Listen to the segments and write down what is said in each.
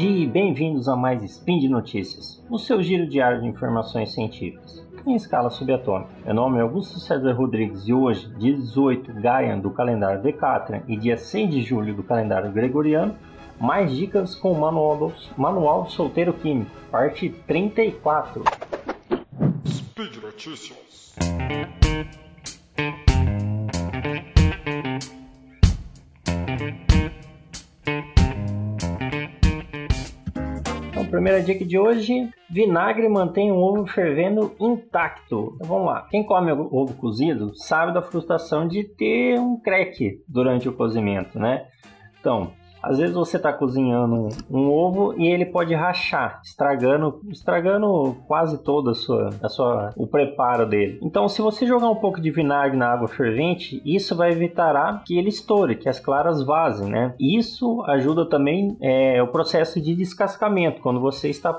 dia e bem-vindos a mais Spin de Notícias, o seu giro diário de informações científicas, em escala subatômica. Meu nome é Augusto César Rodrigues e hoje, dia 18 Gaian do calendário Decatrian e dia 6 de julho do calendário Gregoriano, mais dicas com o manual, manual Solteiro Químico, parte 34. Speed Notícias. Primeira dica de hoje: vinagre mantém o ovo fervendo intacto. Então vamos lá. Quem come ovo cozido sabe da frustração de ter um crack durante o cozimento, né? Então, às vezes você está cozinhando um, ovo e ele pode rachar, estragando, estragando quase todo a sua, a sua, o preparo dele. Então, se você jogar um pouco de vinagre na água fervente, isso vai evitar que ele estoure, que as claras vazem, né? Isso ajuda também é, o processo de descascamento quando você está,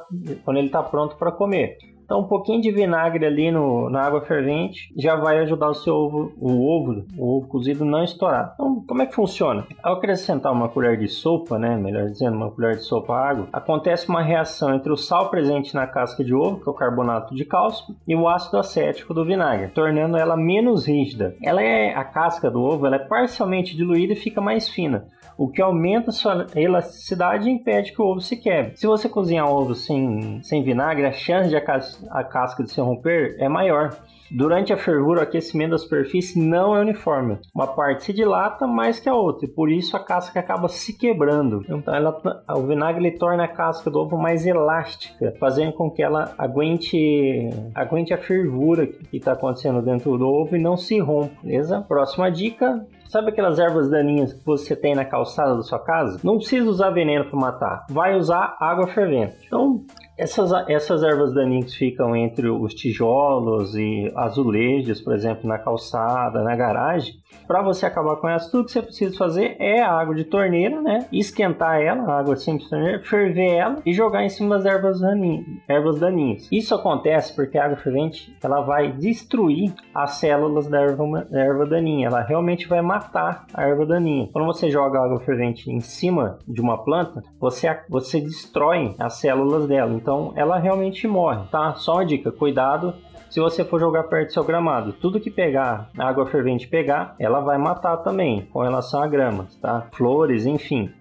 quando ele está pronto para comer. Então, um pouquinho de vinagre ali no, na água fervente já vai ajudar o seu ovo, o ovo, o ovo cozido não estourar. Então, como é que funciona? Ao acrescentar uma colher de sopa, né, melhor dizendo, uma colher de sopa água, acontece uma reação entre o sal presente na casca de ovo, que é o carbonato de cálcio, e o ácido acético do vinagre, tornando ela menos rígida. Ela é a casca do ovo, ela é parcialmente diluída e fica mais fina o que aumenta sua elasticidade e impede que o ovo se quebre. Se você cozinhar ovo sem, sem vinagre, a chance de a, cas a casca de se romper é maior. Durante a fervura, o aquecimento da superfície não é uniforme. Uma parte se dilata mais que a outra, e por isso a casca acaba se quebrando. Então, ela, o vinagre torna a casca do ovo mais elástica, fazendo com que ela aguente, aguente a fervura que está acontecendo dentro do ovo e não se rompa, beleza? Próxima dica: Sabe aquelas ervas daninhas que você tem na calçada da sua casa? Não precisa usar veneno para matar, vai usar água fervente. Então, essas, essas ervas daninhas ficam entre os tijolos e azulejos, por exemplo, na calçada, na garagem. Para você acabar com elas, tudo que você precisa fazer é a água de torneira, né? Esquentar ela, a água simples de torneira, ferver ela e jogar em cima das ervas, daninhas, ervas daninhas. Isso acontece porque a água fervente ela vai destruir as células da erva, erva daninha. Ela realmente vai matar a erva daninha. Quando você joga água fervente em cima de uma planta, você, você destrói as células dela. Então, então ela realmente morre, tá? Só uma dica, cuidado se você for jogar perto do seu gramado. Tudo que pegar, água fervente pegar, ela vai matar também, com relação a gramas, tá? Flores, enfim.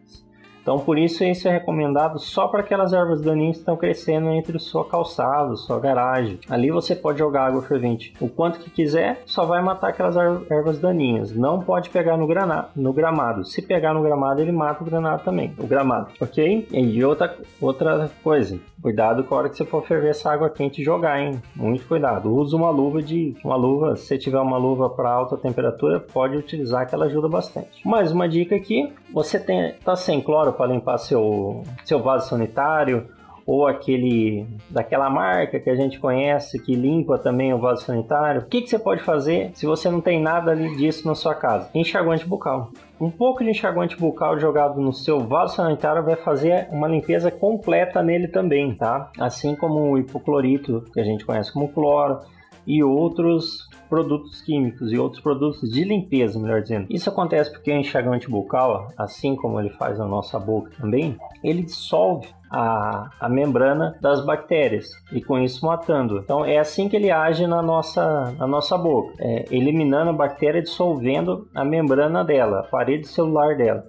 Então, por isso, isso é recomendado só para aquelas ervas daninhas que estão crescendo entre sua calçada, sua garagem. Ali você pode jogar água fervente o quanto que quiser, só vai matar aquelas ervas daninhas. Não pode pegar no, grana, no gramado. Se pegar no gramado, ele mata o granado também, o gramado, ok? E outra, outra coisa, cuidado com a hora que você for ferver essa água quente e jogar, hein? Muito cuidado. Use uma luva de uma luva, se tiver uma luva para alta temperatura, pode utilizar que ela ajuda bastante. Mais uma dica aqui, você tem tá sem cloro para limpar seu, seu vaso sanitário ou aquele daquela marca que a gente conhece que limpa também o vaso sanitário. O que, que você pode fazer se você não tem nada disso na sua casa? Enxaguante bucal. Um pouco de enxaguante bucal jogado no seu vaso sanitário vai fazer uma limpeza completa nele também, tá? Assim como o hipoclorito, que a gente conhece como cloro, e outros produtos químicos e outros produtos de limpeza, melhor dizendo. Isso acontece porque o enxaguante bucal, assim como ele faz na nossa boca também, ele dissolve a, a membrana das bactérias e com isso matando. Então é assim que ele age na nossa, na nossa boca, é, eliminando a bactéria, dissolvendo a membrana dela, a parede celular dela.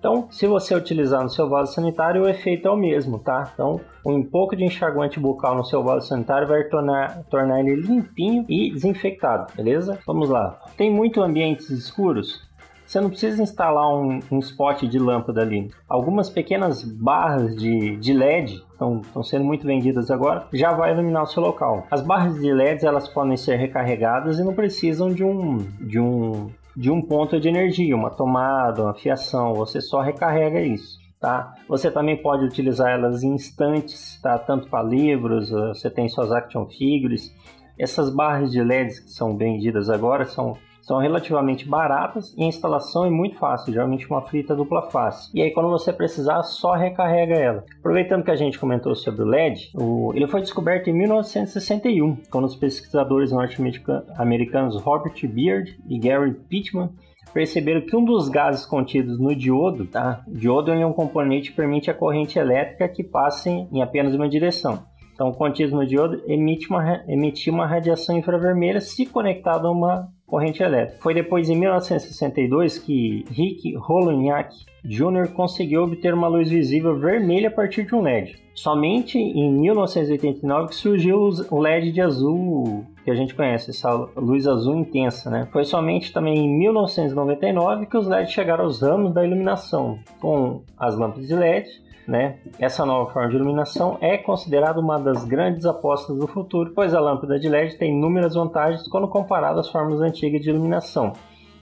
Então, se você utilizar no seu vaso sanitário, o efeito é o mesmo, tá? Então, um pouco de enxaguante bucal no seu vaso sanitário vai tornar, tornar ele limpinho e desinfectado, beleza? Vamos lá. Tem muito ambientes escuros? Você não precisa instalar um, um spot de lâmpada ali. Algumas pequenas barras de, de LED estão, sendo muito vendidas agora, já vai iluminar o seu local. As barras de LEDs elas podem ser recarregadas e não precisam de um, de um de um ponto de energia, uma tomada, uma fiação, você só recarrega isso. Tá? Você também pode utilizar elas em instantes, tá? tanto para livros, você tem suas action figures. Essas barras de LEDs que são vendidas agora são são relativamente baratas e a instalação é muito fácil, geralmente uma frita dupla face. E aí quando você precisar, só recarrega ela. Aproveitando que a gente comentou sobre o LED, o, ele foi descoberto em 1961, quando os pesquisadores norte-americanos Robert Beard e Gary Pittman perceberam que um dos gases contidos no diodo, tá? O diodo é um componente que permite a corrente elétrica que passe em apenas uma direção. Então, contido no diodo emite uma, emitia uma radiação infravermelha se conectado a uma corrente elétrica. Foi depois, em 1962, que Rick Holoniak Jr. conseguiu obter uma luz visível vermelha a partir de um LED. Somente em 1989 que surgiu o LED de azul que a gente conhece, essa luz azul intensa, né? Foi somente também em 1999 que os LEDs chegaram aos ramos da iluminação, com as lâmpadas de LED né? Essa nova forma de iluminação é considerada uma das grandes apostas do futuro, pois a lâmpada de LED tem inúmeras vantagens quando comparada às formas antigas de iluminação,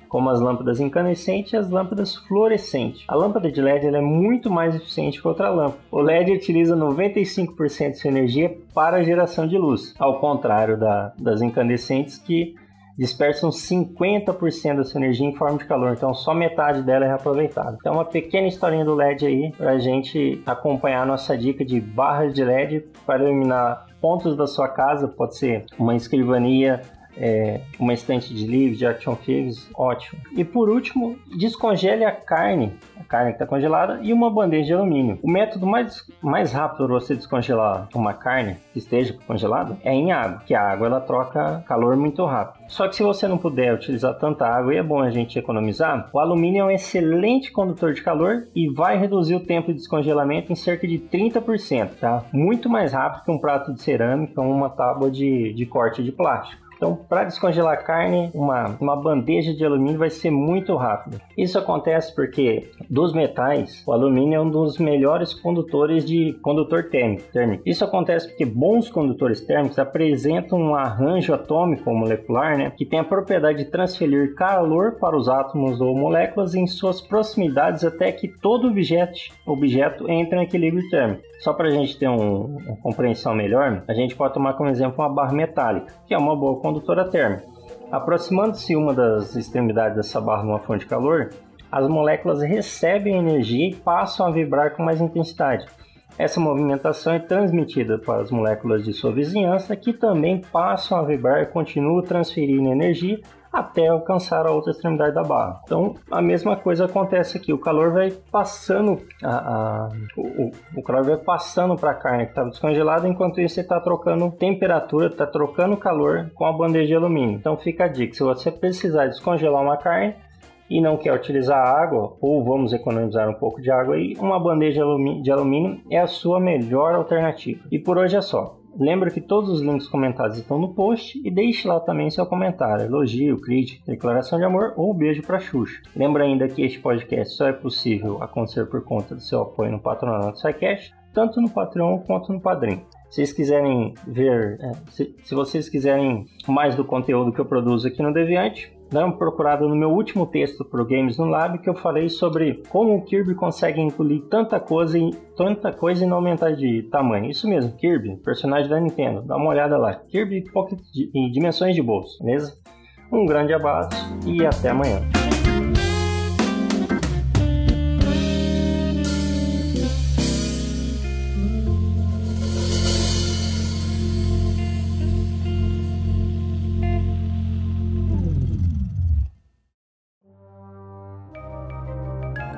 como as lâmpadas incandescentes e as lâmpadas fluorescentes. A lâmpada de LED é muito mais eficiente que outra lâmpada. O LED utiliza 95% de sua energia para a geração de luz, ao contrário da, das incandescentes que dispersam 50% da sua energia em forma de calor, então só metade dela é reaproveitada. Então, uma pequena historinha do LED aí para a gente acompanhar a nossa dica de barras de LED para iluminar pontos da sua casa, pode ser uma escrivania, é, uma estante de livros, de action figures, ótimo. E por último, descongele a carne, a carne que está congelada, e uma bandeja de alumínio. O método mais, mais rápido para você descongelar uma carne que esteja congelada é em água, que a água ela troca calor muito rápido. Só que se você não puder utilizar tanta água, e é bom a gente economizar, o alumínio é um excelente condutor de calor e vai reduzir o tempo de descongelamento em cerca de 30%, tá? Muito mais rápido que um prato de cerâmica ou uma tábua de, de corte de plástico. Então, para descongelar a carne, uma, uma bandeja de alumínio vai ser muito rápido. Isso acontece porque dos metais, o alumínio é um dos melhores condutores de condutor térmico. Isso acontece porque bons condutores térmicos apresentam um arranjo atômico ou molecular, né, que tem a propriedade de transferir calor para os átomos ou moléculas em suas proximidades até que todo objeto, objeto entre em equilíbrio térmico. Só para a gente ter um, uma compreensão melhor, a gente pode tomar como exemplo uma barra metálica, que é uma boa condutora térmica. Aproximando-se uma das extremidades dessa barra numa fonte de calor, as moléculas recebem energia e passam a vibrar com mais intensidade. Essa movimentação é transmitida para as moléculas de sua vizinhança, que também passam a vibrar e continuam transferindo energia até alcançar a outra extremidade da barra. Então a mesma coisa acontece aqui, o calor vai passando, a, a o, o, calor vai passando para a carne que estava descongelada, enquanto isso você está trocando temperatura, está trocando calor com a bandeja de alumínio. Então fica a dica, se você precisar descongelar uma carne, e não quer utilizar água, ou vamos economizar um pouco de água aí, uma bandeja de alumínio é a sua melhor alternativa. E por hoje é só. Lembra que todos os links comentados estão no post e deixe lá também seu comentário, elogio, crítica, declaração de amor ou beijo para Xuxa. Lembra ainda que este podcast só é possível acontecer por conta do seu apoio no patronato do SciCast, tanto no Patreon quanto no Padrim. Se vocês quiserem ver, é, se, se vocês quiserem mais do conteúdo que eu produzo aqui no Deviante, dá uma procurada no meu último texto para o Games no Lab que eu falei sobre como o Kirby consegue engolir tanta coisa e tanta coisa e não aumentar de tamanho. Isso mesmo, Kirby, personagem da Nintendo. Dá uma olhada lá. Kirby Pocket em dimensões de bolso, beleza? Um grande abraço e até amanhã.